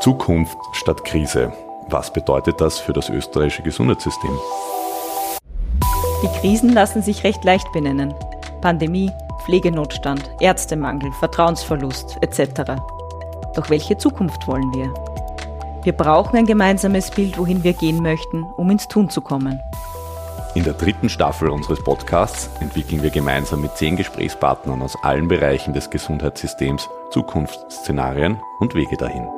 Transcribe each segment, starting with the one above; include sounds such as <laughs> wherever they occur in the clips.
Zukunft statt Krise. Was bedeutet das für das österreichische Gesundheitssystem? Die Krisen lassen sich recht leicht benennen. Pandemie, Pflegenotstand, Ärztemangel, Vertrauensverlust etc. Doch welche Zukunft wollen wir? Wir brauchen ein gemeinsames Bild, wohin wir gehen möchten, um ins Tun zu kommen. In der dritten Staffel unseres Podcasts entwickeln wir gemeinsam mit zehn Gesprächspartnern aus allen Bereichen des Gesundheitssystems Zukunftsszenarien und Wege dahin.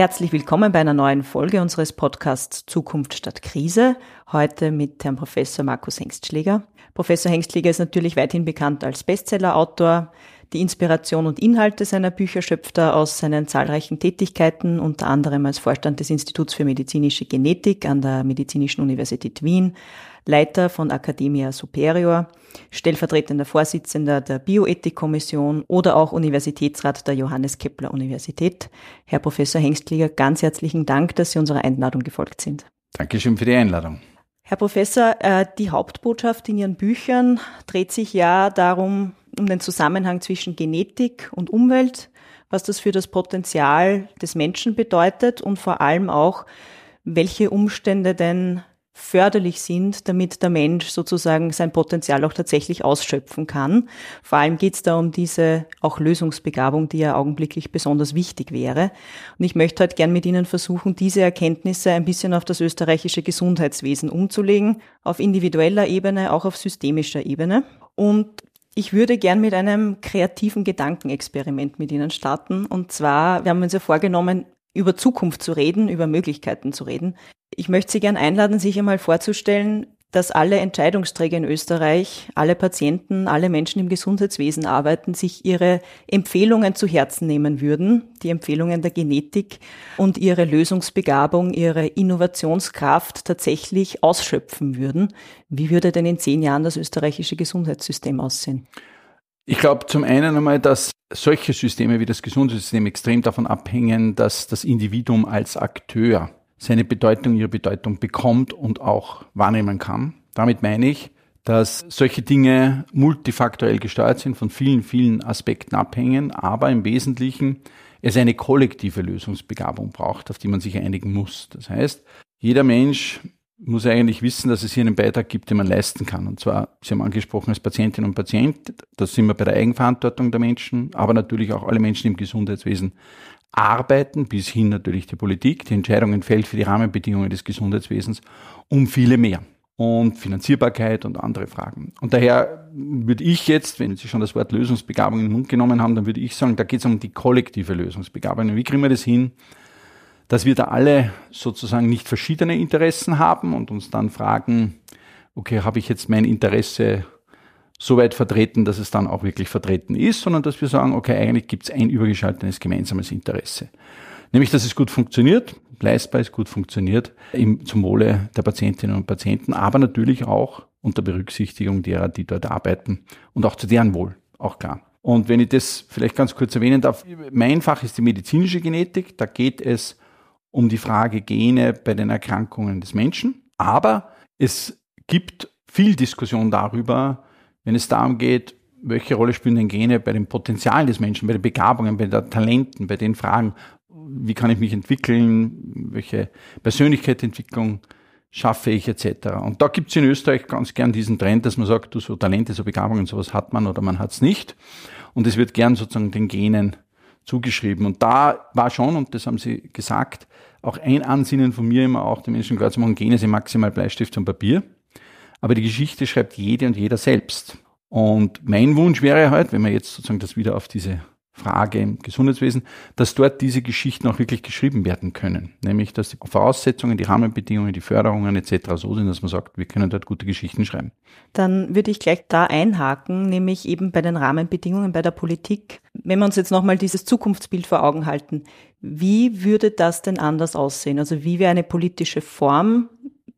Herzlich willkommen bei einer neuen Folge unseres Podcasts Zukunft statt Krise. Heute mit Herrn Professor Markus Hengstschläger. Professor Hengstschläger ist natürlich weithin bekannt als Bestsellerautor. Die Inspiration und Inhalte seiner Bücher schöpft er aus seinen zahlreichen Tätigkeiten, unter anderem als Vorstand des Instituts für medizinische Genetik an der Medizinischen Universität Wien, Leiter von Academia Superior, stellvertretender Vorsitzender der Bioethikkommission oder auch Universitätsrat der Johannes Kepler Universität. Herr Professor Hengstliger, ganz herzlichen Dank, dass Sie unserer Einladung gefolgt sind. Dankeschön für die Einladung. Herr Professor, äh, die Hauptbotschaft in Ihren Büchern dreht sich ja darum, um den Zusammenhang zwischen Genetik und Umwelt, was das für das Potenzial des Menschen bedeutet und vor allem auch, welche Umstände denn förderlich sind, damit der Mensch sozusagen sein Potenzial auch tatsächlich ausschöpfen kann. Vor allem geht es da um diese auch Lösungsbegabung, die ja augenblicklich besonders wichtig wäre. Und ich möchte heute gern mit Ihnen versuchen, diese Erkenntnisse ein bisschen auf das österreichische Gesundheitswesen umzulegen, auf individueller Ebene, auch auf systemischer Ebene. Und ich würde gern mit einem kreativen Gedankenexperiment mit Ihnen starten. Und zwar, wir haben uns ja vorgenommen, über Zukunft zu reden, über Möglichkeiten zu reden. Ich möchte Sie gern einladen, sich einmal vorzustellen, dass alle Entscheidungsträger in Österreich, alle Patienten, alle Menschen im Gesundheitswesen arbeiten, sich ihre Empfehlungen zu Herzen nehmen würden, die Empfehlungen der Genetik und ihre Lösungsbegabung, ihre Innovationskraft tatsächlich ausschöpfen würden. Wie würde denn in zehn Jahren das österreichische Gesundheitssystem aussehen? Ich glaube zum einen einmal, dass solche Systeme wie das Gesundheitssystem extrem davon abhängen, dass das Individuum als Akteur seine Bedeutung, ihre Bedeutung bekommt und auch wahrnehmen kann. Damit meine ich, dass solche Dinge multifaktorell gesteuert sind, von vielen, vielen Aspekten abhängen, aber im Wesentlichen es eine kollektive Lösungsbegabung braucht, auf die man sich einigen muss. Das heißt, jeder Mensch muss eigentlich wissen, dass es hier einen Beitrag gibt, den man leisten kann. Und zwar, Sie haben angesprochen, als Patientin und Patient, da sind wir bei der Eigenverantwortung der Menschen, aber natürlich auch alle Menschen im Gesundheitswesen arbeiten, bis hin natürlich die Politik, die Entscheidungen fällt für die Rahmenbedingungen des Gesundheitswesens, um viele mehr. Und Finanzierbarkeit und andere Fragen. Und daher würde ich jetzt, wenn Sie schon das Wort Lösungsbegabung in den Mund genommen haben, dann würde ich sagen, da geht es um die kollektive Lösungsbegabung. Wie kriegen wir das hin, dass wir da alle sozusagen nicht verschiedene Interessen haben und uns dann fragen, okay, habe ich jetzt mein Interesse so weit vertreten, dass es dann auch wirklich vertreten ist, sondern dass wir sagen, okay, eigentlich gibt es ein übergeschaltetes gemeinsames Interesse. Nämlich, dass es gut funktioniert, leistbar ist, gut funktioniert, zum Wohle der Patientinnen und Patienten, aber natürlich auch unter Berücksichtigung derer, die dort arbeiten und auch zu deren Wohl, auch klar. Und wenn ich das vielleicht ganz kurz erwähnen darf, mein Fach ist die medizinische Genetik, da geht es um die Frage Gene bei den Erkrankungen des Menschen, aber es gibt viel Diskussion darüber, wenn es darum geht, welche Rolle spielen denn Gene bei den Potenzialen des Menschen, bei den Begabungen, bei den Talenten, bei den Fragen, wie kann ich mich entwickeln, welche Persönlichkeitsentwicklung schaffe ich etc. Und da gibt es in Österreich ganz gern diesen Trend, dass man sagt, du so Talente, so Begabungen, sowas hat man oder man hat es nicht. Und es wird gern sozusagen den Genen zugeschrieben. Und da war schon, und das haben Sie gesagt, auch ein Ansinnen von mir immer auch, den Menschen klar zu machen, Gene sind maximal Bleistift und Papier. Aber die Geschichte schreibt jede und jeder selbst. Und mein Wunsch wäre halt, wenn man jetzt sozusagen das wieder auf diese Frage im Gesundheitswesen, dass dort diese Geschichten auch wirklich geschrieben werden können. Nämlich, dass die Voraussetzungen, die Rahmenbedingungen, die Förderungen etc. so sind, dass man sagt, wir können dort gute Geschichten schreiben. Dann würde ich gleich da einhaken, nämlich eben bei den Rahmenbedingungen bei der Politik. Wenn wir uns jetzt nochmal dieses Zukunftsbild vor Augen halten, wie würde das denn anders aussehen? Also wie wäre eine politische Form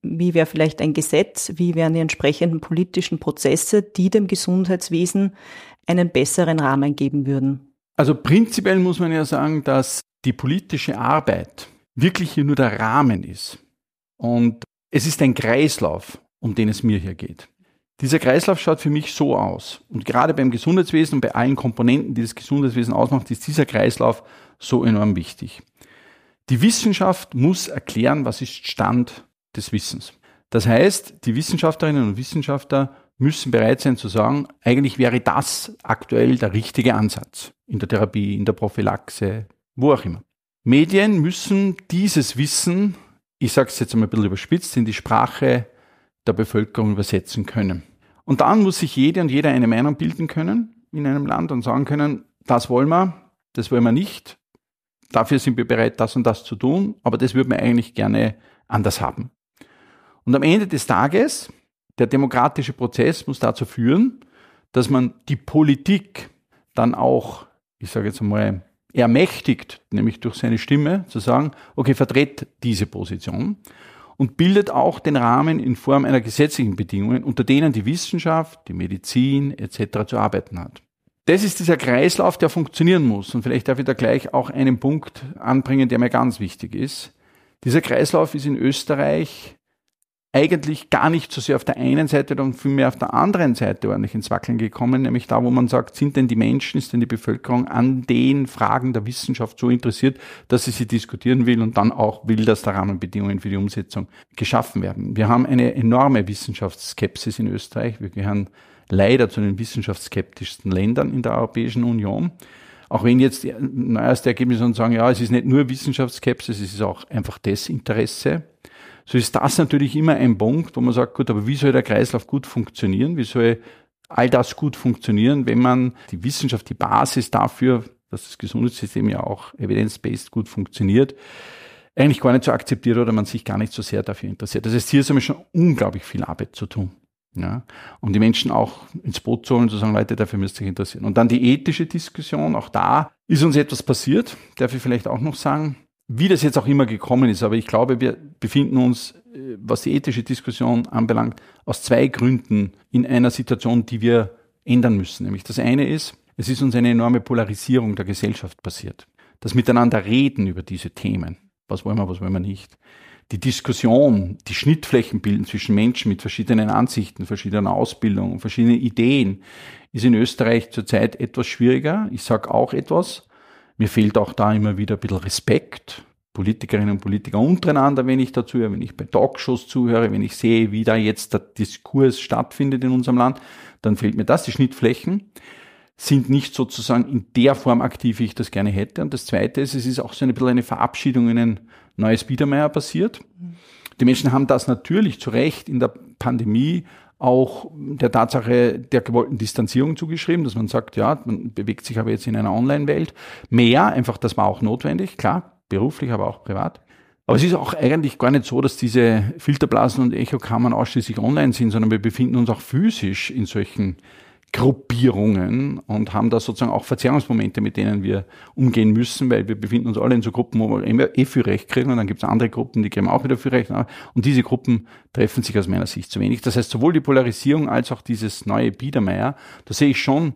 wie wäre vielleicht ein Gesetz, wie wären die entsprechenden politischen Prozesse, die dem Gesundheitswesen einen besseren Rahmen geben würden? Also prinzipiell muss man ja sagen, dass die politische Arbeit wirklich hier nur der Rahmen ist. Und es ist ein Kreislauf, um den es mir hier geht. Dieser Kreislauf schaut für mich so aus. Und gerade beim Gesundheitswesen und bei allen Komponenten, die das Gesundheitswesen ausmacht, ist dieser Kreislauf so enorm wichtig. Die Wissenschaft muss erklären, was ist Stand des Wissens. Das heißt, die Wissenschaftlerinnen und Wissenschaftler müssen bereit sein zu sagen, eigentlich wäre das aktuell der richtige Ansatz in der Therapie, in der Prophylaxe, wo auch immer. Medien müssen dieses Wissen, ich sage es jetzt einmal ein bisschen überspitzt, in die Sprache der Bevölkerung übersetzen können. Und dann muss sich jede und jeder eine Meinung bilden können in einem Land und sagen können, das wollen wir, das wollen wir nicht, dafür sind wir bereit, das und das zu tun, aber das würden wir eigentlich gerne anders haben. Und am Ende des Tages, der demokratische Prozess muss dazu führen, dass man die Politik dann auch, ich sage jetzt einmal, ermächtigt, nämlich durch seine Stimme, zu sagen, okay, vertritt diese Position und bildet auch den Rahmen in Form einer gesetzlichen Bedingungen, unter denen die Wissenschaft, die Medizin etc. zu arbeiten hat. Das ist dieser Kreislauf, der funktionieren muss. Und vielleicht darf ich da gleich auch einen Punkt anbringen, der mir ganz wichtig ist. Dieser Kreislauf ist in Österreich eigentlich gar nicht so sehr auf der einen Seite, sondern vielmehr auf der anderen Seite ordentlich ins Wackeln gekommen, nämlich da, wo man sagt, sind denn die Menschen, ist denn die Bevölkerung an den Fragen der Wissenschaft so interessiert, dass sie sie diskutieren will und dann auch will, dass da Rahmenbedingungen für die Umsetzung geschaffen werden. Wir haben eine enorme Wissenschaftsskepsis in Österreich. Wir gehören leider zu den wissenschaftsskeptischsten Ländern in der Europäischen Union. Auch wenn jetzt neueste Ergebnisse und sagen, ja, es ist nicht nur Wissenschaftsskepsis, es ist auch einfach Desinteresse so ist das natürlich immer ein Punkt, wo man sagt, gut, aber wie soll der Kreislauf gut funktionieren? Wie soll all das gut funktionieren, wenn man die Wissenschaft, die Basis dafür, dass das Gesundheitssystem ja auch evidence-based gut funktioniert, eigentlich gar nicht so akzeptiert oder man sich gar nicht so sehr dafür interessiert. Das heißt, hier ist einmal schon unglaublich viel Arbeit zu tun. Ja, um die Menschen auch ins Boot zu holen und zu sagen, Leute, dafür müsst ihr euch interessieren. Und dann die ethische Diskussion, auch da ist uns etwas passiert, darf ich vielleicht auch noch sagen wie das jetzt auch immer gekommen ist, aber ich glaube, wir befinden uns, äh, was die ethische Diskussion anbelangt, aus zwei Gründen in einer Situation, die wir ändern müssen. Nämlich das eine ist, es ist uns eine enorme Polarisierung der Gesellschaft passiert. Das Miteinander reden über diese Themen. Was wollen wir, was wollen wir nicht? Die Diskussion, die Schnittflächen bilden zwischen Menschen mit verschiedenen Ansichten, verschiedenen Ausbildungen, verschiedenen Ideen, ist in Österreich zurzeit etwas schwieriger. Ich sage auch etwas, mir fehlt auch da immer wieder ein bisschen Respekt. Politikerinnen und Politiker untereinander, wenn ich dazu höre, wenn ich bei Talkshows zuhöre, wenn ich sehe, wie da jetzt der Diskurs stattfindet in unserem Land, dann fehlt mir das. Die Schnittflächen sind nicht sozusagen in der Form aktiv, wie ich das gerne hätte. Und das Zweite ist, es ist auch so ein bisschen eine Verabschiedung in ein neues Biedermeier passiert. Die Menschen haben das natürlich zu Recht in der Pandemie auch der Tatsache der gewollten Distanzierung zugeschrieben, dass man sagt, ja, man bewegt sich aber jetzt in einer Online-Welt. Mehr, einfach, das war auch notwendig, klar, beruflich, aber auch privat. Aber es ist auch eigentlich gar nicht so, dass diese Filterblasen und Echokammern ausschließlich online sind, sondern wir befinden uns auch physisch in solchen Gruppierungen und haben da sozusagen auch Verzerrungsmomente, mit denen wir umgehen müssen, weil wir befinden uns alle in so Gruppen, wo wir eh viel Recht kriegen und dann gibt es andere Gruppen, die kriegen auch wieder viel Recht. Und diese Gruppen treffen sich aus meiner Sicht zu wenig. Das heißt, sowohl die Polarisierung als auch dieses neue Biedermeier, da sehe ich schon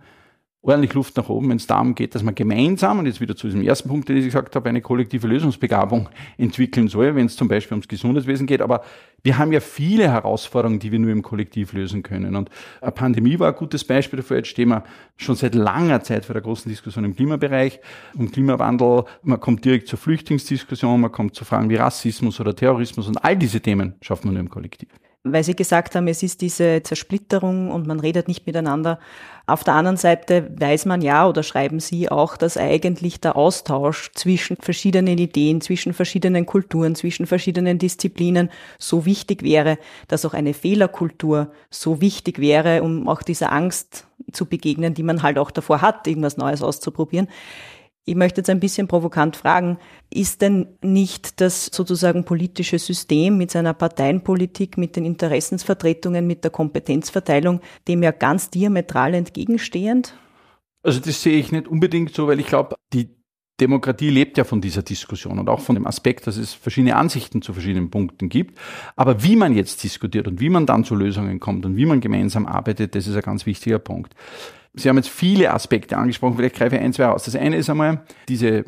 ordentlich Luft nach oben, wenn es darum geht, dass man gemeinsam, und jetzt wieder zu diesem ersten Punkt, den ich gesagt habe, eine kollektive Lösungsbegabung entwickeln soll, wenn es zum Beispiel ums Gesundheitswesen geht. Aber wir haben ja viele Herausforderungen, die wir nur im Kollektiv lösen können. Und eine Pandemie war ein gutes Beispiel dafür. Jetzt stehen wir schon seit langer Zeit vor der großen Diskussion im Klimabereich, um Klimawandel. Man kommt direkt zur Flüchtlingsdiskussion, man kommt zu Fragen wie Rassismus oder Terrorismus und all diese Themen schafft man nur im Kollektiv weil Sie gesagt haben, es ist diese Zersplitterung und man redet nicht miteinander. Auf der anderen Seite weiß man ja oder schreiben Sie auch, dass eigentlich der Austausch zwischen verschiedenen Ideen, zwischen verschiedenen Kulturen, zwischen verschiedenen Disziplinen so wichtig wäre, dass auch eine Fehlerkultur so wichtig wäre, um auch dieser Angst zu begegnen, die man halt auch davor hat, irgendwas Neues auszuprobieren. Ich möchte jetzt ein bisschen provokant fragen, ist denn nicht das sozusagen politische System mit seiner Parteienpolitik, mit den Interessensvertretungen, mit der Kompetenzverteilung dem ja ganz diametral entgegenstehend? Also das sehe ich nicht unbedingt so, weil ich glaube, die Demokratie lebt ja von dieser Diskussion und auch von dem Aspekt, dass es verschiedene Ansichten zu verschiedenen Punkten gibt. Aber wie man jetzt diskutiert und wie man dann zu Lösungen kommt und wie man gemeinsam arbeitet, das ist ein ganz wichtiger Punkt. Sie haben jetzt viele Aspekte angesprochen, vielleicht greife ich ein, zwei aus. Das eine ist einmal diese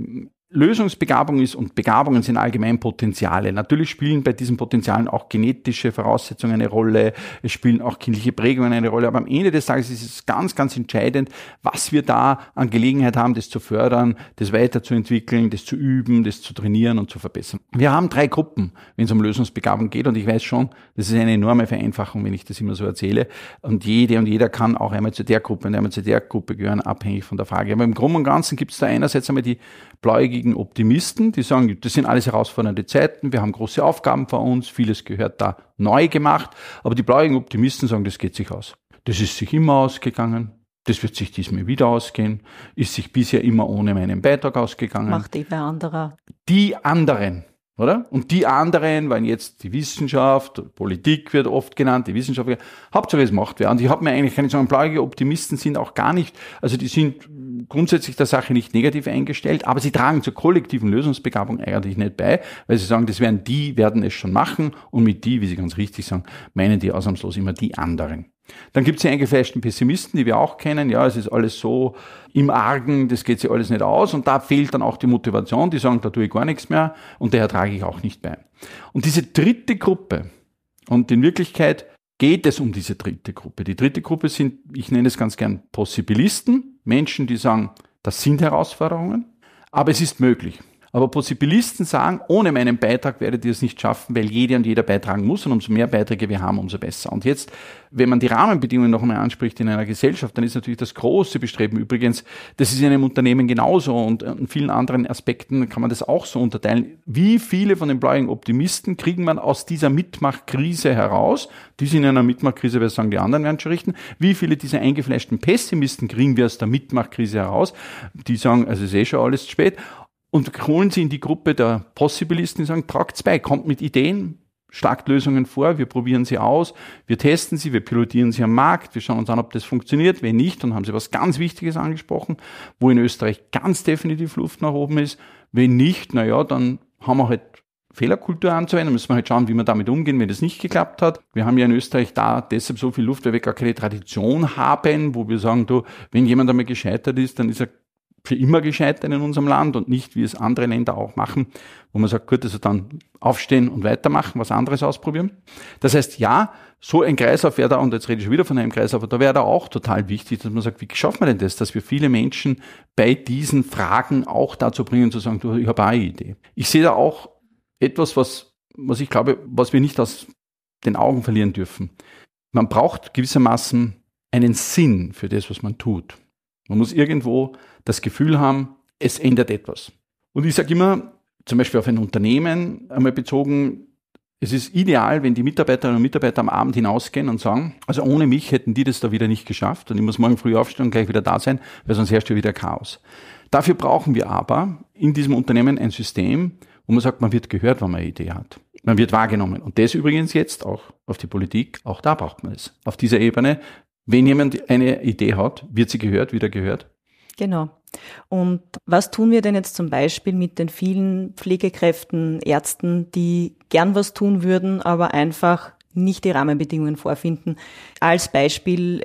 Lösungsbegabung ist und Begabungen sind allgemein Potenziale. Natürlich spielen bei diesen Potenzialen auch genetische Voraussetzungen eine Rolle, es spielen auch kindliche Prägungen eine Rolle, aber am Ende des Tages ist es ganz, ganz entscheidend, was wir da an Gelegenheit haben, das zu fördern, das weiterzuentwickeln, das zu üben, das zu trainieren und zu verbessern. Wir haben drei Gruppen, wenn es um Lösungsbegabung geht und ich weiß schon, das ist eine enorme Vereinfachung, wenn ich das immer so erzähle und jede und jeder kann auch einmal zu der Gruppe und einmal zu der Gruppe gehören, abhängig von der Frage. Aber im Großen und Ganzen gibt es da einerseits einmal die blauäugigen Optimisten, die sagen, das sind alles herausfordernde Zeiten, wir haben große Aufgaben vor uns, vieles gehört da neu gemacht, aber die blauäugigen Optimisten sagen, das geht sich aus. Das ist sich immer ausgegangen, das wird sich diesmal wieder ausgehen, ist sich bisher immer ohne meinen Beitrag ausgegangen. Macht die wer anderer. Die anderen, oder? Und die anderen waren jetzt die Wissenschaft, Politik wird oft genannt, die Wissenschaft, Hauptsache es macht wer. Und ich habe mir eigentlich keine sagen, blauige Optimisten sind auch gar nicht, also die sind grundsätzlich der Sache nicht negativ eingestellt, aber sie tragen zur kollektiven Lösungsbegabung eigentlich nicht bei, weil sie sagen, das werden die, werden es schon machen und mit die, wie sie ganz richtig sagen, meinen die ausnahmslos immer die anderen. Dann gibt es die eingefleischten Pessimisten, die wir auch kennen. Ja, es ist alles so im Argen, das geht sich alles nicht aus. Und da fehlt dann auch die Motivation. Die sagen, da tue ich gar nichts mehr und daher trage ich auch nicht bei. Und diese dritte Gruppe, und in Wirklichkeit geht es um diese dritte Gruppe. Die dritte Gruppe sind, ich nenne es ganz gern Possibilisten, Menschen, die sagen, das sind Herausforderungen, aber es ist möglich. Aber Possibilisten sagen, ohne meinen Beitrag werdet ihr es nicht schaffen, weil jeder und jeder beitragen muss und umso mehr Beiträge wir haben, umso besser. Und jetzt, wenn man die Rahmenbedingungen noch einmal anspricht in einer Gesellschaft, dann ist natürlich das große Bestreben übrigens, das ist in einem Unternehmen genauso und in vielen anderen Aspekten kann man das auch so unterteilen. Wie viele von den bläulichen Optimisten kriegen man aus dieser Mitmachkrise heraus? Die sind in einer Mitmachkrise, wir sagen, die anderen werden schon richten. Wie viele dieser eingefleischten Pessimisten kriegen wir aus der Mitmachkrise heraus? Die sagen, also ist eh schon alles zu spät und holen sie in die Gruppe der Possibilisten, die sagen, tragt bei, kommt mit Ideen, schlagt Lösungen vor, wir probieren sie aus, wir testen sie, wir pilotieren sie am Markt, wir schauen uns an, ob das funktioniert. Wenn nicht, dann haben sie was ganz Wichtiges angesprochen, wo in Österreich ganz definitiv Luft nach oben ist. Wenn nicht, na ja, dann haben wir halt Fehlerkultur anzuwenden, müssen wir halt schauen, wie wir damit umgehen, wenn das nicht geklappt hat. Wir haben ja in Österreich da deshalb so viel Luft, weil wir gar keine Tradition haben, wo wir sagen, du, wenn jemand einmal gescheitert ist, dann ist er für immer gescheitert in unserem Land und nicht, wie es andere Länder auch machen, wo man sagt, gut, also dann aufstehen und weitermachen, was anderes ausprobieren. Das heißt, ja, so ein Kreislauf wäre da, und jetzt rede ich schon wieder von einem Kreislauf, da wäre da auch total wichtig, dass man sagt, wie schaffen wir denn das, dass wir viele Menschen bei diesen Fragen auch dazu bringen, zu sagen, du, ich habe eine Idee. Ich sehe da auch etwas, was, was ich glaube, was wir nicht aus den Augen verlieren dürfen. Man braucht gewissermaßen einen Sinn für das, was man tut. Man muss irgendwo das Gefühl haben, es ändert etwas. Und ich sage immer, zum Beispiel auf ein Unternehmen einmal bezogen, es ist ideal, wenn die Mitarbeiterinnen und Mitarbeiter am Abend hinausgehen und sagen, also ohne mich hätten die das da wieder nicht geschafft und ich muss morgen früh aufstehen und gleich wieder da sein, weil sonst herrscht ja wieder Chaos. Dafür brauchen wir aber in diesem Unternehmen ein System, wo man sagt, man wird gehört, wenn man eine Idee hat. Man wird wahrgenommen. Und das übrigens jetzt auch auf die Politik, auch da braucht man es. Auf dieser Ebene, wenn jemand eine Idee hat, wird sie gehört, wieder gehört. Genau. Und was tun wir denn jetzt zum Beispiel mit den vielen Pflegekräften, Ärzten, die gern was tun würden, aber einfach nicht die Rahmenbedingungen vorfinden. Als Beispiel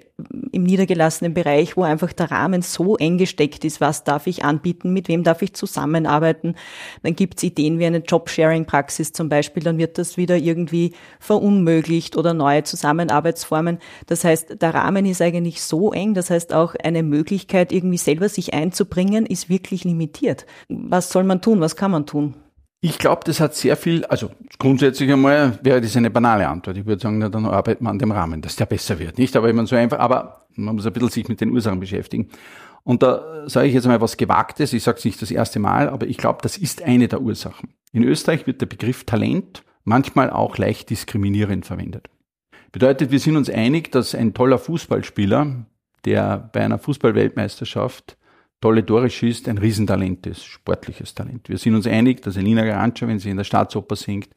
im niedergelassenen Bereich, wo einfach der Rahmen so eng gesteckt ist, was darf ich anbieten, mit wem darf ich zusammenarbeiten. Dann gibt es Ideen wie eine Job-Sharing-Praxis zum Beispiel, dann wird das wieder irgendwie verunmöglicht oder neue Zusammenarbeitsformen. Das heißt, der Rahmen ist eigentlich so eng, das heißt auch eine Möglichkeit, irgendwie selber sich einzubringen, ist wirklich limitiert. Was soll man tun? Was kann man tun? Ich glaube, das hat sehr viel, also grundsätzlich einmal wäre das eine banale Antwort. Ich würde sagen, na, dann arbeitet man an dem Rahmen, dass der besser wird. Nicht, aber immer so einfach, aber man muss ein bisschen sich mit den Ursachen beschäftigen. Und da sage ich jetzt mal was Gewagtes, ich sage es nicht das erste Mal, aber ich glaube, das ist eine der Ursachen. In Österreich wird der Begriff Talent manchmal auch leicht diskriminierend verwendet. Bedeutet, wir sind uns einig, dass ein toller Fußballspieler, der bei einer Fußballweltmeisterschaft tolle Tore schießt, ein Riesentalent ist, sportliches Talent. Wir sind uns einig, dass Elina Garantscha, wenn sie in der Staatsoper singt,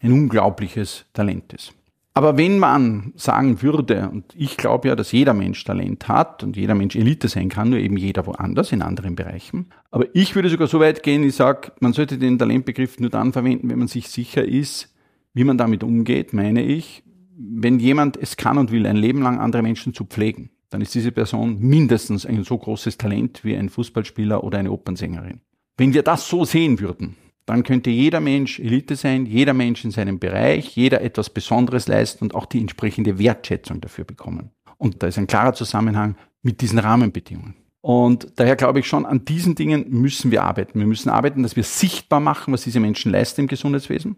ein unglaubliches Talent ist. Aber wenn man sagen würde, und ich glaube ja, dass jeder Mensch Talent hat und jeder Mensch Elite sein kann, nur eben jeder woanders, in anderen Bereichen. Aber ich würde sogar so weit gehen, ich sage, man sollte den Talentbegriff nur dann verwenden, wenn man sich sicher ist, wie man damit umgeht, meine ich, wenn jemand es kann und will, ein Leben lang andere Menschen zu pflegen dann ist diese Person mindestens ein so großes Talent wie ein Fußballspieler oder eine Opernsängerin. Wenn wir das so sehen würden, dann könnte jeder Mensch Elite sein, jeder Mensch in seinem Bereich, jeder etwas Besonderes leisten und auch die entsprechende Wertschätzung dafür bekommen. Und da ist ein klarer Zusammenhang mit diesen Rahmenbedingungen. Und daher glaube ich schon, an diesen Dingen müssen wir arbeiten. Wir müssen arbeiten, dass wir sichtbar machen, was diese Menschen leisten im Gesundheitswesen.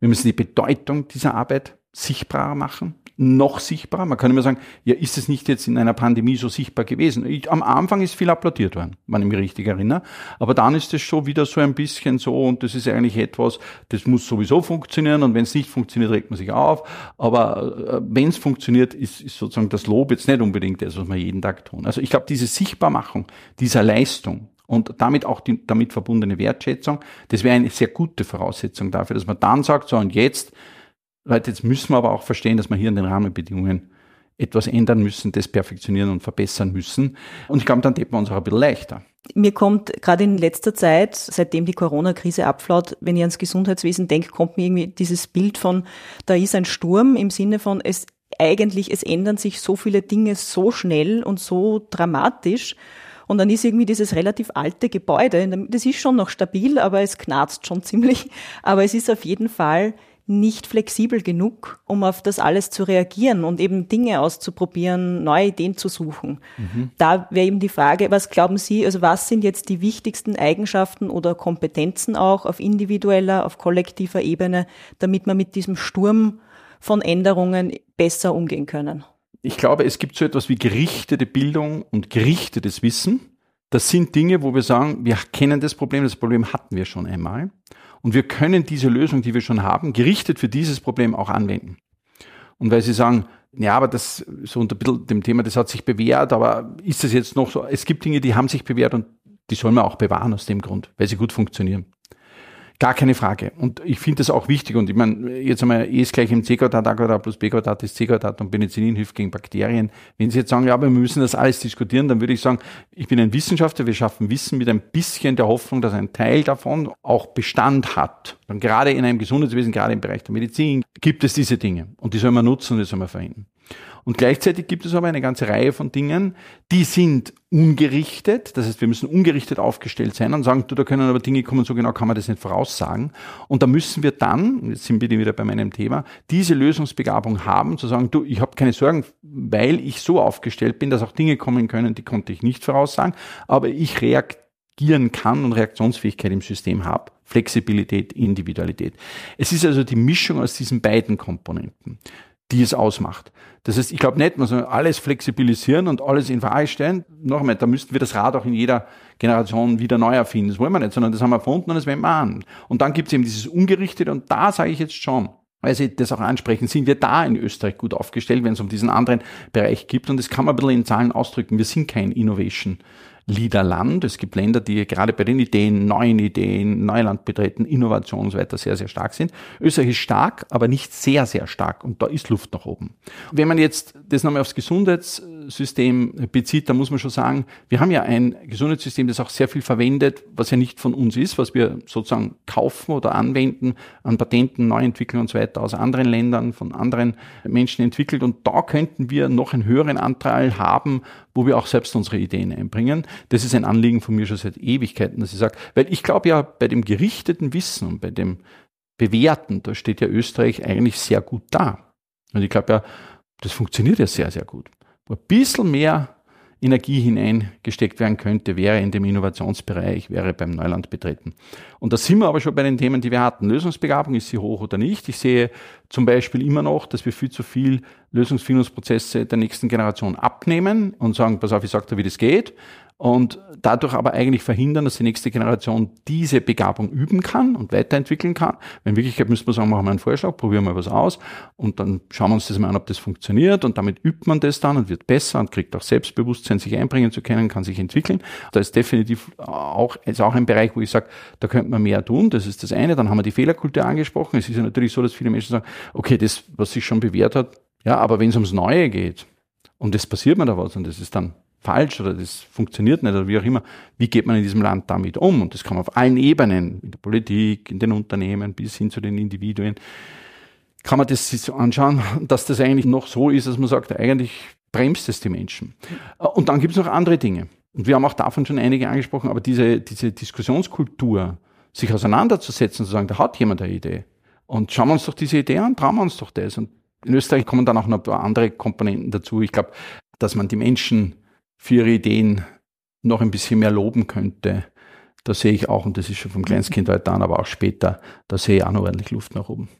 Wir müssen die Bedeutung dieser Arbeit sichtbarer machen noch sichtbarer. Man kann immer sagen, ja, ist es nicht jetzt in einer Pandemie so sichtbar gewesen? Ich, am Anfang ist viel applaudiert worden, wenn ich mich richtig erinnere. Aber dann ist es schon wieder so ein bisschen so und das ist eigentlich etwas, das muss sowieso funktionieren und wenn es nicht funktioniert, regt man sich auf. Aber äh, wenn es funktioniert, ist, ist sozusagen das Lob jetzt nicht unbedingt das, was wir jeden Tag tun. Also ich glaube, diese Sichtbarmachung dieser Leistung und damit auch die damit verbundene Wertschätzung, das wäre eine sehr gute Voraussetzung dafür, dass man dann sagt, so und jetzt Leute, jetzt müssen wir aber auch verstehen, dass wir hier in den Rahmenbedingungen etwas ändern müssen, das perfektionieren und verbessern müssen. Und ich glaube, dann tät man uns auch ein bisschen leichter. Mir kommt gerade in letzter Zeit, seitdem die Corona-Krise abflaut, wenn ich ans Gesundheitswesen denke, kommt mir irgendwie dieses Bild von, da ist ein Sturm im Sinne von, es eigentlich, es ändern sich so viele Dinge so schnell und so dramatisch. Und dann ist irgendwie dieses relativ alte Gebäude, das ist schon noch stabil, aber es knarzt schon <laughs> ziemlich. Aber es ist auf jeden Fall nicht flexibel genug, um auf das alles zu reagieren und eben Dinge auszuprobieren, neue Ideen zu suchen. Mhm. Da wäre eben die Frage, was glauben Sie, also was sind jetzt die wichtigsten Eigenschaften oder Kompetenzen auch auf individueller, auf kollektiver Ebene, damit wir mit diesem Sturm von Änderungen besser umgehen können? Ich glaube, es gibt so etwas wie gerichtete Bildung und gerichtetes Wissen. Das sind Dinge, wo wir sagen, wir kennen das Problem, das Problem hatten wir schon einmal. Und wir können diese Lösung, die wir schon haben, gerichtet für dieses Problem auch anwenden. Und weil Sie sagen, ja, aber das so unter dem Thema, das hat sich bewährt, aber ist es jetzt noch so? Es gibt Dinge, die haben sich bewährt und die soll man auch bewahren aus dem Grund, weil sie gut funktionieren. Gar keine Frage. Und ich finde das auch wichtig. Und ich meine, jetzt einmal E ist gleich im C-Quadrat, A Quadrat plus B Quadrat ist C Quadrat und Penicillin hilft gegen Bakterien. Wenn Sie jetzt sagen, ja, aber wir müssen das alles diskutieren, dann würde ich sagen, ich bin ein Wissenschaftler, wir schaffen Wissen mit ein bisschen der Hoffnung, dass ein Teil davon auch Bestand hat. Und gerade in einem Gesundheitswesen, gerade im Bereich der Medizin, gibt es diese Dinge. Und die soll man nutzen und die soll man verwenden. Und gleichzeitig gibt es aber eine ganze Reihe von Dingen, die sind ungerichtet. Das heißt, wir müssen ungerichtet aufgestellt sein und sagen, du, da können aber Dinge kommen, so genau kann man das nicht voraussagen. Und da müssen wir dann, jetzt sind wir wieder bei meinem Thema, diese Lösungsbegabung haben, zu sagen, du, ich habe keine Sorgen, weil ich so aufgestellt bin, dass auch Dinge kommen können, die konnte ich nicht voraussagen, aber ich reagieren kann und Reaktionsfähigkeit im System habe. Flexibilität, Individualität. Es ist also die Mischung aus diesen beiden Komponenten die es ausmacht. Das heißt, ich glaube nicht, man soll alles flexibilisieren und alles in Frage stellen. Noch einmal, da müssten wir das Rad auch in jeder Generation wieder neu erfinden. Das wollen wir nicht, sondern das haben wir erfunden und das wenden wir an. Und dann gibt es eben dieses Ungerichtete und da sage ich jetzt schon, weil Sie das auch ansprechen, sind wir da in Österreich gut aufgestellt, wenn es um diesen anderen Bereich gibt. Und das kann man ein bisschen in Zahlen ausdrücken. Wir sind kein Innovation Leaderland. Es gibt Länder, die gerade bei den Ideen, neuen Ideen, Neuland betreten, Innovation und so weiter sehr, sehr stark sind. Österreich ist stark, aber nicht sehr, sehr stark und da ist Luft nach oben. Wenn man jetzt das nochmal aufs Gesundheitssystem bezieht, dann muss man schon sagen, wir haben ja ein Gesundheitssystem, das auch sehr viel verwendet, was ja nicht von uns ist, was wir sozusagen kaufen oder anwenden an Patenten, Neuentwicklungen und so weiter aus anderen Ländern, von anderen Menschen entwickelt und da könnten wir noch einen höheren Anteil haben, wo wir auch selbst unsere Ideen einbringen. Das ist ein Anliegen von mir schon seit Ewigkeiten, dass ich sage, weil ich glaube ja, bei dem gerichteten Wissen und bei dem Bewerten, da steht ja Österreich eigentlich sehr gut da. Und ich glaube ja, das funktioniert ja sehr, sehr gut. Ein bisschen mehr Energie hineingesteckt werden könnte, wäre in dem Innovationsbereich, wäre beim Neuland betreten. Und da sind wir aber schon bei den Themen, die wir hatten. Lösungsbegabung, ist sie hoch oder nicht? Ich sehe zum Beispiel immer noch, dass wir viel zu viel Lösungsfindungsprozesse der nächsten Generation abnehmen und sagen, pass auf, ich sag dir, wie das geht und dadurch aber eigentlich verhindern, dass die nächste Generation diese Begabung üben kann und weiterentwickeln kann. In Wirklichkeit müsste man sagen, machen wir einen Vorschlag, probieren wir was aus und dann schauen wir uns das mal an, ob das funktioniert und damit übt man das dann und wird besser und kriegt auch Selbstbewusstsein, sich einbringen zu können, kann sich entwickeln. Da ist definitiv auch, ist auch ein Bereich, wo ich sage, da könnte man mehr tun. Das ist das eine. Dann haben wir die Fehlerkultur angesprochen. Es ist ja natürlich so, dass viele Menschen sagen, okay, das, was sich schon bewährt hat, ja, aber wenn es ums Neue geht und es passiert mir da was und das ist dann falsch oder das funktioniert nicht oder wie auch immer. Wie geht man in diesem Land damit um? Und das kann man auf allen Ebenen, in der Politik, in den Unternehmen bis hin zu den Individuen, kann man das sich so anschauen, <laughs> dass das eigentlich noch so ist, dass man sagt, eigentlich bremst es die Menschen. Und dann gibt es noch andere Dinge. Und wir haben auch davon schon einige angesprochen, aber diese, diese Diskussionskultur, sich auseinanderzusetzen, zu sagen, da hat jemand eine Idee. Und schauen wir uns doch diese Idee an, trauen wir uns doch das. Und in Österreich kommen dann auch noch ein paar andere Komponenten dazu. Ich glaube, dass man die Menschen für ihre Ideen noch ein bisschen mehr loben könnte. Da sehe ich auch, und das ist schon vom Kleinstkind weiter an, aber auch später, da sehe ich auch noch ordentlich Luft nach oben.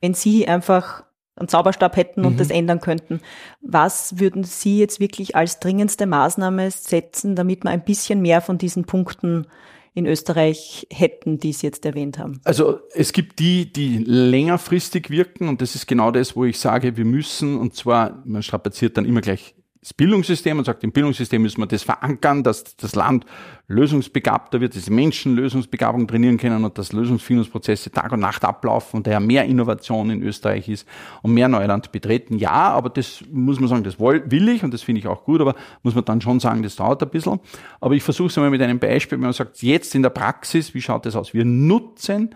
Wenn Sie einfach einen Zauberstab hätten und mhm. das ändern könnten, was würden Sie jetzt wirklich als dringendste Maßnahme setzen, damit man ein bisschen mehr von diesen Punkten in Österreich hätten, die Sie jetzt erwähnt haben? Also es gibt die, die längerfristig wirken und das ist genau das, wo ich sage, wir müssen, und zwar, man strapaziert dann immer gleich das Bildungssystem und sagt, im Bildungssystem müssen wir das verankern, dass das Land lösungsbegabter wird, dass die Menschen Lösungsbegabung trainieren können und dass Lösungsfindungsprozesse Tag und Nacht ablaufen und daher mehr Innovation in Österreich ist und mehr Neuland betreten. Ja, aber das muss man sagen, das will ich und das finde ich auch gut, aber muss man dann schon sagen, das dauert ein bisschen. Aber ich versuche es einmal mit einem Beispiel, wenn man sagt, jetzt in der Praxis, wie schaut das aus? Wir nutzen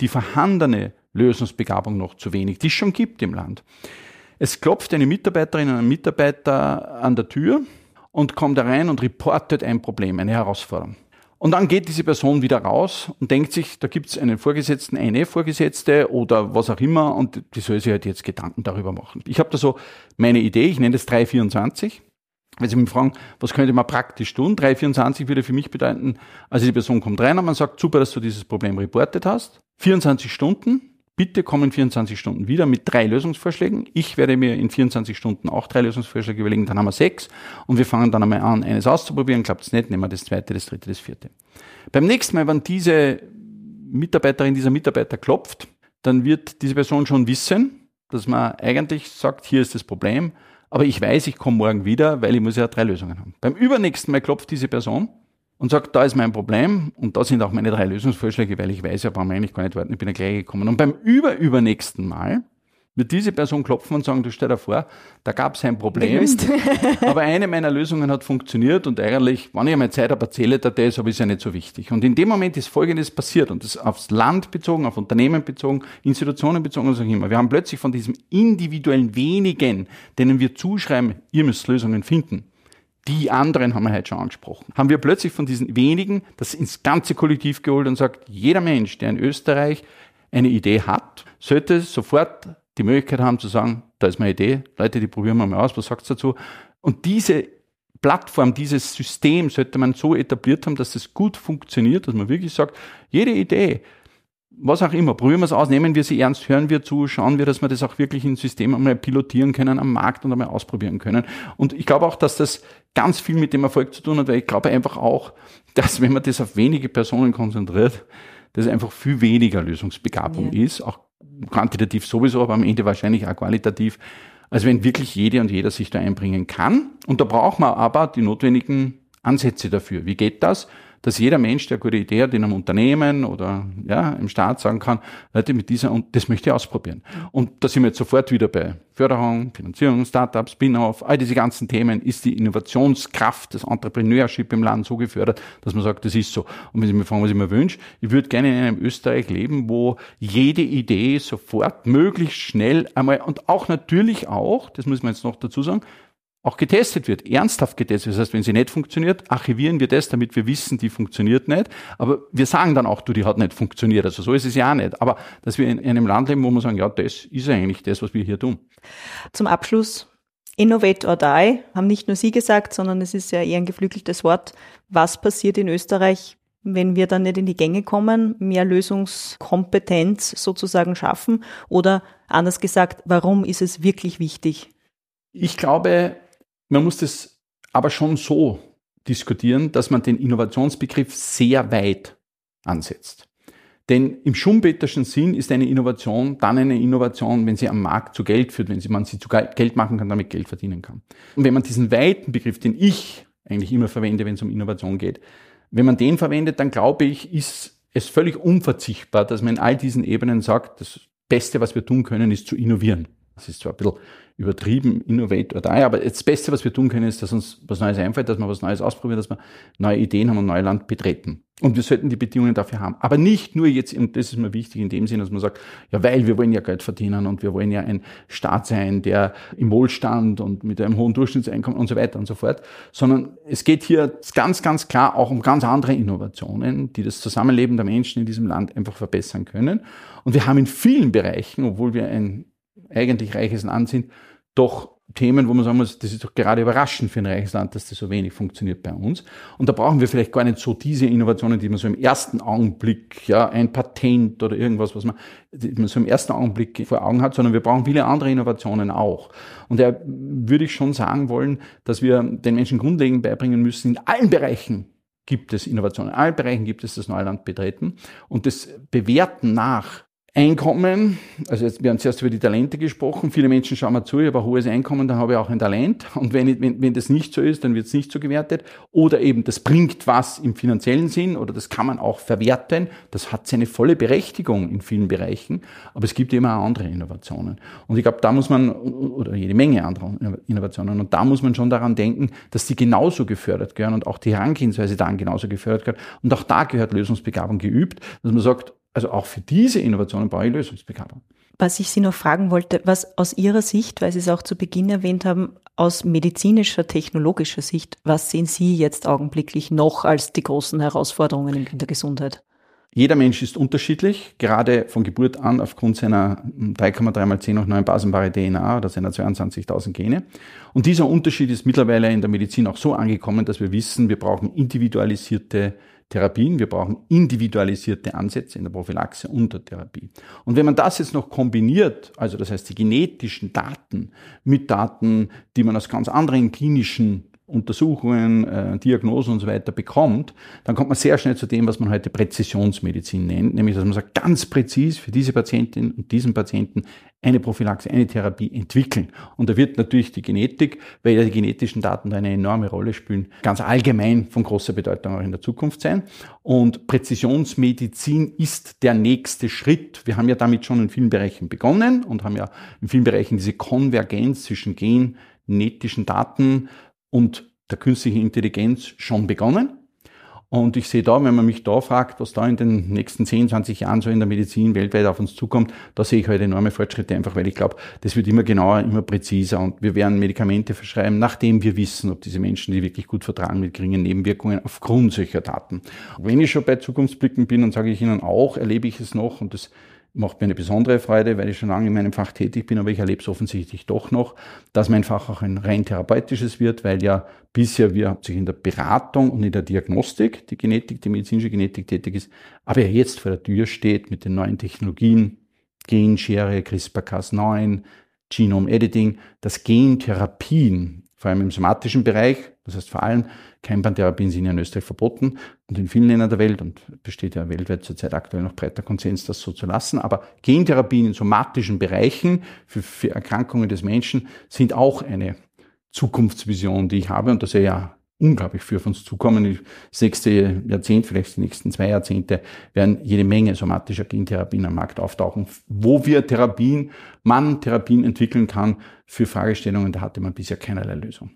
die vorhandene Lösungsbegabung noch zu wenig, die es schon gibt im Land. Es klopft eine Mitarbeiterin ein Mitarbeiter an der Tür und kommt rein und reportet ein Problem, eine Herausforderung. Und dann geht diese Person wieder raus und denkt sich, da gibt es einen Vorgesetzten, eine Vorgesetzte oder was auch immer und die soll sich halt jetzt Gedanken darüber machen. Ich habe da so meine Idee, ich nenne das 324. Wenn Sie mich fragen, was könnte man praktisch tun? 324 würde für mich bedeuten, also die Person kommt rein und man sagt, super, dass du dieses Problem reportet hast. 24 Stunden, Bitte kommen 24 Stunden wieder mit drei Lösungsvorschlägen. Ich werde mir in 24 Stunden auch drei Lösungsvorschläge überlegen, dann haben wir sechs und wir fangen dann einmal an, eines auszuprobieren. Klappt es nicht, nehmen wir das zweite, das dritte, das vierte. Beim nächsten Mal, wenn diese Mitarbeiterin, dieser Mitarbeiter klopft, dann wird diese Person schon wissen, dass man eigentlich sagt, hier ist das Problem, aber ich weiß, ich komme morgen wieder, weil ich muss ja drei Lösungen haben. Beim übernächsten Mal klopft diese Person und sagt, da ist mein Problem und da sind auch meine drei Lösungsvorschläge, weil ich weiß, ja, brauchen wir eigentlich gar nicht warten, ich bin ja gleich gekommen. Und beim überübernächsten Mal wird diese Person klopfen und sagen, du stell dir vor, da gab es ein Problem, <laughs> aber eine meiner Lösungen hat funktioniert und eigentlich, wenn ich einmal Zeit habe, erzähle dir das, aber ist ja nicht so wichtig. Und in dem Moment ist Folgendes passiert und das aufs Land bezogen, auf Unternehmen bezogen, Institutionen bezogen, was auch immer. Wir haben plötzlich von diesem individuellen wenigen, denen wir zuschreiben, ihr müsst Lösungen finden, die anderen haben wir heute schon angesprochen. Haben wir plötzlich von diesen wenigen das ins ganze Kollektiv geholt und sagt, jeder Mensch, der in Österreich eine Idee hat, sollte sofort die Möglichkeit haben zu sagen, da ist meine Idee, Leute, die probieren wir mal aus, was sagt ihr dazu? Und diese Plattform, dieses System sollte man so etabliert haben, dass es gut funktioniert, dass man wirklich sagt, jede Idee, was auch immer, probieren wir es aus, nehmen wir sie ernst, hören wir zu, schauen wir, dass wir das auch wirklich im System einmal pilotieren können, am Markt und einmal ausprobieren können. Und ich glaube auch, dass das ganz viel mit dem Erfolg zu tun hat, weil ich glaube einfach auch, dass wenn man das auf wenige Personen konzentriert, das einfach viel weniger Lösungsbegabung ja. ist, auch quantitativ sowieso, aber am Ende wahrscheinlich auch qualitativ, als wenn wirklich jede und jeder sich da einbringen kann. Und da braucht man aber die notwendigen Ansätze dafür. Wie geht das? Dass jeder Mensch, der gute Idee hat, in einem Unternehmen oder ja, im Staat sagen kann, Leute, mit dieser, und das möchte ich ausprobieren. Und da sind wir jetzt sofort wieder bei Förderung, Finanzierung, Startups, Spin-off, all diese ganzen Themen, ist die Innovationskraft, das Entrepreneurship im Land so gefördert, dass man sagt, das ist so. Und wenn Sie mich fragen, was ich mir wünsche, ich würde gerne in einem Österreich leben, wo jede Idee sofort, möglichst schnell einmal und auch natürlich auch, das muss man jetzt noch dazu sagen, auch getestet wird, ernsthaft getestet. Das heißt, wenn sie nicht funktioniert, archivieren wir das, damit wir wissen, die funktioniert nicht. Aber wir sagen dann auch, du, die hat nicht funktioniert. Also so ist es ja auch nicht. Aber dass wir in einem Land leben, wo wir sagen, ja, das ist eigentlich das, was wir hier tun. Zum Abschluss, Innovate or die, haben nicht nur Sie gesagt, sondern es ist ja eher ein geflügeltes Wort. Was passiert in Österreich, wenn wir dann nicht in die Gänge kommen, mehr Lösungskompetenz sozusagen schaffen? Oder anders gesagt, warum ist es wirklich wichtig? Ich glaube, man muss das aber schon so diskutieren, dass man den Innovationsbegriff sehr weit ansetzt. Denn im schumpeterschen Sinn ist eine Innovation dann eine Innovation, wenn sie am Markt zu Geld führt, wenn man sie zu Geld machen kann, damit Geld verdienen kann. Und wenn man diesen weiten Begriff, den ich eigentlich immer verwende, wenn es um Innovation geht, wenn man den verwendet, dann glaube ich, ist es völlig unverzichtbar, dass man in all diesen Ebenen sagt, das Beste, was wir tun können, ist zu innovieren. Das ist zwar ein bisschen übertrieben, Innovator da, aber das Beste, was wir tun können, ist, dass uns was Neues einfällt, dass wir was Neues ausprobieren, dass wir neue Ideen haben und Neuland betreten. Und wir sollten die Bedingungen dafür haben. Aber nicht nur jetzt, und das ist mir wichtig in dem Sinne, dass man sagt, ja, weil wir wollen ja Geld verdienen und wir wollen ja ein Staat sein, der im Wohlstand und mit einem hohen Durchschnittseinkommen und so weiter und so fort, sondern es geht hier ganz, ganz klar auch um ganz andere Innovationen, die das Zusammenleben der Menschen in diesem Land einfach verbessern können. Und wir haben in vielen Bereichen, obwohl wir ein eigentlich reiches Land sind, doch Themen, wo man sagen muss, das ist doch gerade überraschend für ein reiches Land, dass das so wenig funktioniert bei uns. Und da brauchen wir vielleicht gar nicht so diese Innovationen, die man so im ersten Augenblick, ja, ein Patent oder irgendwas, was man, man so im ersten Augenblick vor Augen hat, sondern wir brauchen viele andere Innovationen auch. Und da würde ich schon sagen wollen, dass wir den Menschen grundlegend beibringen müssen, in allen Bereichen gibt es Innovationen, in allen Bereichen gibt es das Neuland betreten und das Bewerten nach Einkommen, also jetzt, wir haben zuerst über die Talente gesprochen. Viele Menschen schauen mal zu, ich habe ein hohes Einkommen, dann habe ich auch ein Talent. Und wenn, wenn, wenn das nicht so ist, dann wird es nicht so gewertet. Oder eben, das bringt was im finanziellen Sinn oder das kann man auch verwerten. Das hat seine volle Berechtigung in vielen Bereichen. Aber es gibt immer auch andere Innovationen. Und ich glaube, da muss man, oder jede Menge andere Innovationen. Und da muss man schon daran denken, dass die genauso gefördert gehören und auch die Herangehensweise dann genauso gefördert gehört. Und auch da gehört Lösungsbegabung geübt, dass man sagt, also auch für diese Innovationen brauche ich Lösungsbegabung. Was ich Sie noch fragen wollte, was aus Ihrer Sicht, weil Sie es auch zu Beginn erwähnt haben, aus medizinischer, technologischer Sicht, was sehen Sie jetzt augenblicklich noch als die großen Herausforderungen in der Gesundheit? Jeder Mensch ist unterschiedlich, gerade von Geburt an aufgrund seiner 3,3 mal 10 hoch 9 basenbare DNA oder seiner 22.000 Gene. Und dieser Unterschied ist mittlerweile in der Medizin auch so angekommen, dass wir wissen, wir brauchen individualisierte Therapien. Wir brauchen individualisierte Ansätze in der Prophylaxe und der Therapie. Und wenn man das jetzt noch kombiniert, also das heißt die genetischen Daten mit Daten, die man aus ganz anderen klinischen Untersuchungen, äh, Diagnosen und so weiter bekommt, dann kommt man sehr schnell zu dem, was man heute Präzisionsmedizin nennt, nämlich dass man sagt, ganz präzis für diese Patientin und diesen Patienten eine Prophylaxe, eine Therapie entwickeln. Und da wird natürlich die Genetik, weil ja die genetischen Daten da eine enorme Rolle spielen, ganz allgemein von großer Bedeutung auch in der Zukunft sein. Und Präzisionsmedizin ist der nächste Schritt. Wir haben ja damit schon in vielen Bereichen begonnen und haben ja in vielen Bereichen diese Konvergenz zwischen genetischen Daten und der künstlichen Intelligenz schon begonnen. Und ich sehe da, wenn man mich da fragt, was da in den nächsten 10, 20 Jahren so in der Medizin weltweit auf uns zukommt, da sehe ich halt enorme Fortschritte einfach, weil ich glaube, das wird immer genauer, immer präziser und wir werden Medikamente verschreiben, nachdem wir wissen, ob diese Menschen die wirklich gut vertragen mit geringen Nebenwirkungen aufgrund solcher Daten. Wenn ich schon bei Zukunftsblicken bin, dann sage ich Ihnen auch, erlebe ich es noch und das macht mir eine besondere Freude, weil ich schon lange in meinem Fach tätig bin, aber ich erlebe es offensichtlich doch noch, dass mein Fach auch ein rein therapeutisches wird, weil ja bisher wir hauptsächlich in der Beratung und in der Diagnostik die Genetik, die medizinische Genetik tätig ist, aber er jetzt vor der Tür steht mit den neuen Technologien, Genschere, CRISPR-Cas9, Genome Editing, dass Gentherapien vor allem im somatischen Bereich, das heißt vor allem Keimbahntherapien sind ja in Österreich verboten und in vielen Ländern der Welt und besteht ja weltweit zurzeit aktuell noch breiter Konsens, das so zu lassen. Aber Gentherapien in somatischen Bereichen für, für Erkrankungen des Menschen sind auch eine Zukunftsvision, die ich habe und das ist ja unglaublich für uns zukommen. Das nächste Jahrzehnt, vielleicht die nächsten zwei Jahrzehnte, werden jede Menge somatischer Gentherapien am Markt auftauchen, wo wir Therapien, man Therapien entwickeln kann für Fragestellungen, da hatte man bisher keinerlei Lösung.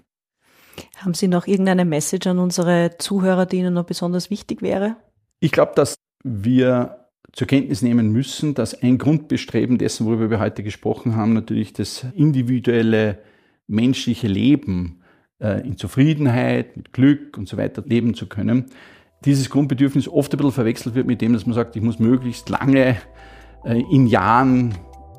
Haben Sie noch irgendeine Message an unsere Zuhörer, die Ihnen noch besonders wichtig wäre? Ich glaube, dass wir zur Kenntnis nehmen müssen, dass ein Grundbestreben dessen, worüber wir heute gesprochen haben, natürlich das individuelle menschliche Leben äh, in Zufriedenheit, mit Glück und so weiter leben zu können. Dieses Grundbedürfnis oft ein bisschen verwechselt wird mit dem, dass man sagt, ich muss möglichst lange äh, in Jahren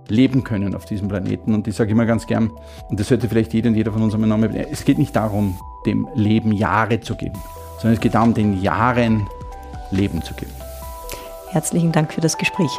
leben können auf diesem Planeten. Und ich sage immer ganz gern, und das sollte vielleicht jeder und jeder von uns einmal nochmal, es geht nicht darum, dem Leben Jahre zu geben, sondern es geht darum, den Jahren Leben zu geben. Herzlichen Dank für das Gespräch.